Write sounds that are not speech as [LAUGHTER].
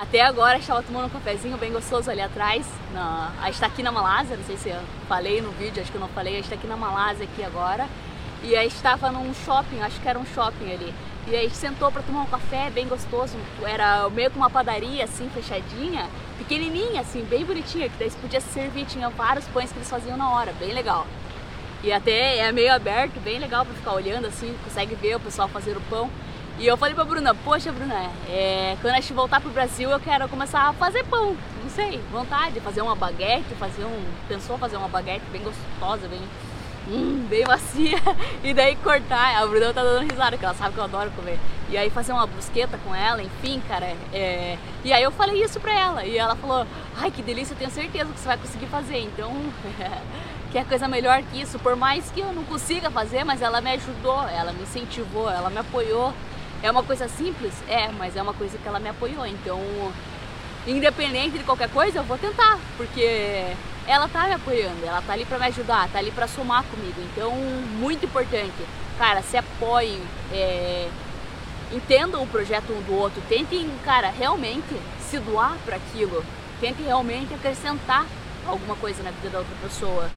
Até agora estava tomando um cafezinho bem gostoso ali atrás. Na, a gente está aqui na Malásia, não sei se eu falei no vídeo, acho que eu não falei, a gente está aqui na Malásia aqui agora. E aí estava num shopping, acho que era um shopping ali. E a gente sentou para tomar um café bem gostoso. Era meio que uma padaria assim, fechadinha, pequenininha assim, bem bonitinha, que daí você podia servir, tinha vários pães que eles faziam na hora, bem legal. E até é meio aberto, bem legal para ficar olhando assim, consegue ver o pessoal fazer o pão. E eu falei pra Bruna, poxa Bruna, é, quando a gente voltar pro Brasil eu quero começar a fazer pão. Não sei, vontade, fazer uma baguete, fazer um. Pensou fazer uma baguete bem gostosa, bem. Hum, bem macia. [LAUGHS] E daí cortar. A Bruna tá dando risada, que ela sabe que eu adoro comer. E aí fazer uma brusqueta com ela, enfim, cara. É... E aí eu falei isso pra ela. E ela falou, ai que delícia, eu tenho certeza que você vai conseguir fazer. Então. [LAUGHS] que é coisa melhor que isso, por mais que eu não consiga fazer, mas ela me ajudou, ela me incentivou, ela me apoiou. É uma coisa simples? É, mas é uma coisa que ela me apoiou. Então, independente de qualquer coisa, eu vou tentar, porque ela tá me apoiando, ela tá ali para me ajudar, tá ali para somar comigo. Então, muito importante, cara, se apoiem, é, entendam o projeto um do outro, tentem, cara, realmente se doar para aquilo, tentem realmente acrescentar alguma coisa na vida da outra pessoa.